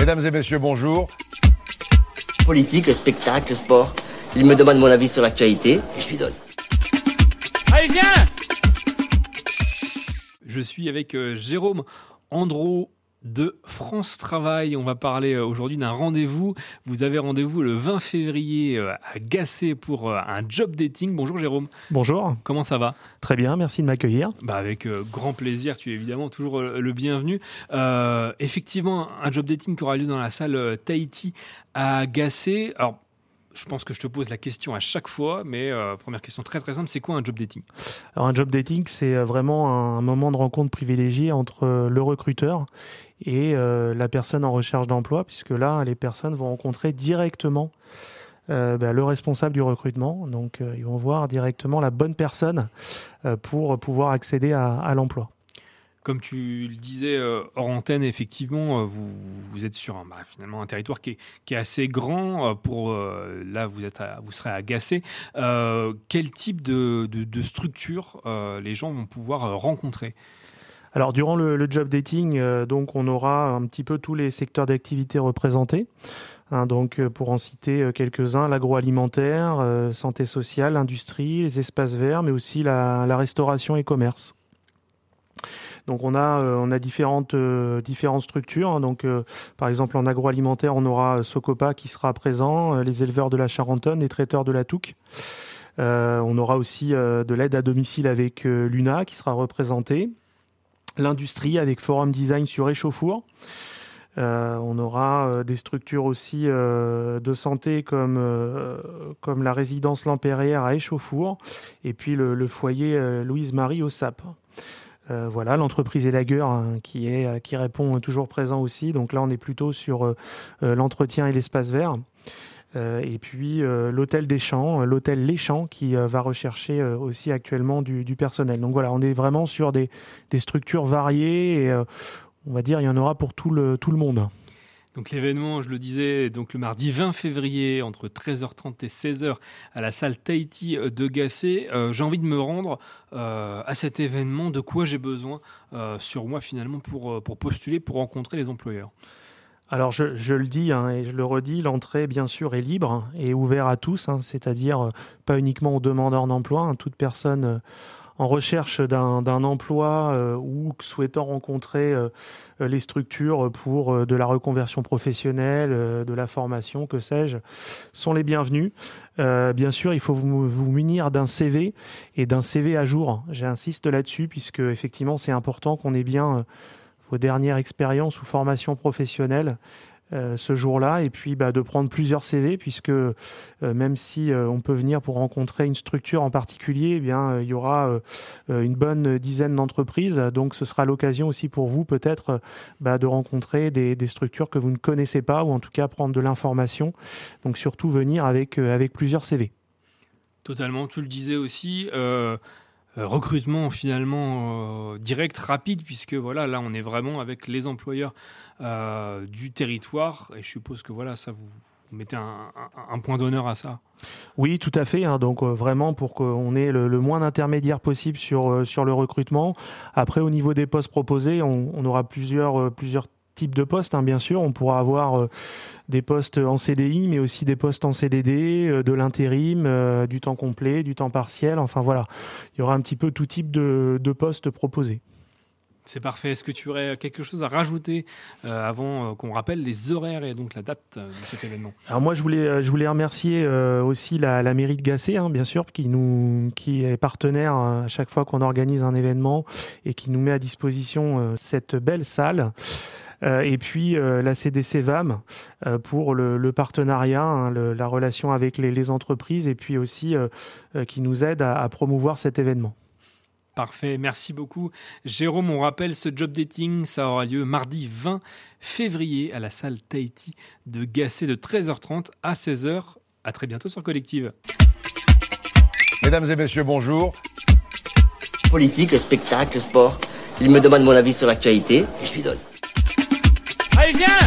Mesdames et messieurs, bonjour. Politique, spectacle, sport. Il me demande mon avis sur l'actualité et je lui donne. Allez, viens Je suis avec euh, Jérôme Andro de France Travail. On va parler euh, aujourd'hui d'un rendez-vous. Vous avez rendez-vous le 20 février euh, à Gassé pour un job dating. Bonjour Jérôme. Bonjour. Comment ça va? Très bien, merci de m'accueillir. Bah avec grand plaisir, tu es évidemment toujours le bienvenu. effectivement, un job dating qui aura lieu dans la salle Tahiti à Gassé. Alors, je pense que je te pose la question à chaque fois, mais euh, première question très très simple, c'est quoi un job dating? Alors un job dating, c'est euh, vraiment un moment de rencontre privilégié entre euh, le recruteur et la personne en recherche d'emploi, puisque là, les personnes vont rencontrer directement bah, le responsable du recrutement. Donc ils vont voir directement la bonne personne pour pouvoir accéder à l'emploi. Comme tu le disais euh, hors antenne, effectivement, euh, vous, êtes sur un, bah, finalement un territoire qui est, assez grand. Euh, pour là, vous êtes, vous serez agacé. quel type de, structure les gens vont pouvoir rencontrer? Alors durant le, job dating, donc on aura un petit peu tous les secteurs d'activité représentés. Hein, donc pour en citer quelques-uns, l'agroalimentaire, santé sociale, l'industrie, les espaces verts, mais aussi la, la restauration et commerce. Donc on a, euh, euh, différentes structures. Hein. Euh, par exemple en agroalimentaire, on aura Socopa qui sera présent, les éleveurs de la Charentonne, les traiteurs de la Touque. on aura aussi de l'aide à domicile avec Luna qui sera représentée. L'industrie avec Forum Design sur Échauffour. on aura des structures aussi de santé comme, la résidence Lampérière à Échauffour et puis le foyer Louise-Marie au SAP. Euh, voilà, l'entreprise Elaguer hein, qui est euh, qui répond toujours présent aussi. Donc là, on est plutôt sur euh, l'entretien et l'espace vert. et puis l'hôtel des Champs, l'hôtel Les Champs qui va rechercher aussi actuellement du, personnel. Donc voilà, on est vraiment sur des, structures variées et on va dire il y en aura pour tout le monde. Donc l'événement, je le disais, donc le mardi 20 février entre 13h30 et 16h à la salle Tahiti de Gassé. Euh, j'ai envie de me rendre euh, à cet événement. De quoi j'ai besoin euh, sur moi finalement pour, pour postuler, pour rencontrer les employeurs? Alors je, le dis hein, et je le redis, l'entrée bien sûr est libre et ouverte à tous, hein, c'est-à-dire pas uniquement aux demandeurs d'emploi, hein, toute personne en recherche d'un emploi euh, ou souhaitant rencontrer euh, les structures pour euh, de la reconversion professionnelle, de la formation, que sais-je, sont les bienvenus. bien sûr, il faut vous, vous munir d'un CV et d'un CV à jour. J'insiste là-dessus puisque effectivement, c'est important qu'on ait bien vos dernières expériences ou formations professionnelles euh, ce jour-là et puis bah, de prendre plusieurs CV puisque euh, même si euh, on peut venir pour rencontrer une structure en particulier, eh bien il y aura une bonne dizaine d'entreprises donc ce sera l'occasion aussi pour vous peut-être bah, de rencontrer des, des, structures que vous ne connaissez pas ou en tout cas prendre de l'information donc surtout venir avec avec plusieurs CV. Totalement, tu le disais aussi. Euh, recrutement finalement euh, direct, rapide, puisque voilà, là on est vraiment avec les employeurs euh, du territoire, et je suppose que voilà, ça vous, mettez un, point d'honneur à ça. Oui, tout à fait. Hein, donc vraiment pour qu'on ait le, moins d'intermédiaires possible sur le recrutement. Après, au niveau des postes proposés, on, on aura plusieurs plusieurs type de poste, hein, bien sûr. On pourra avoir euh, des postes en CDI, mais aussi des postes en CDD, euh, de l'intérim, euh, du temps complet, du temps partiel. Enfin voilà, il y aura un petit peu tout type de, de postes proposés. C'est parfait. Est-ce que tu aurais quelque chose à rajouter avant qu'on rappelle les horaires et donc la date de cet événement? Alors moi, je voulais, je voulais remercier aussi la, mairie de Gassé, hein, bien sûr, qui nous, qui est partenaire à chaque fois qu'on organise un événement et qui nous met à disposition cette belle salle. Euh, et puis euh, la CDC VAM euh, pour le, partenariat, hein, la relation avec les, entreprises et puis aussi qui nous aide à, promouvoir cet événement. Parfait, merci beaucoup. Jérôme, on rappelle ce job dating, ça aura lieu mardi 20 février à la salle Tahiti de Gassé de 13h30 à 16h. À très bientôt sur Collective. Mesdames et messieurs, bonjour. Politique, spectacle, sport. Il me demande mon avis sur l'actualité et je lui donne. Yes!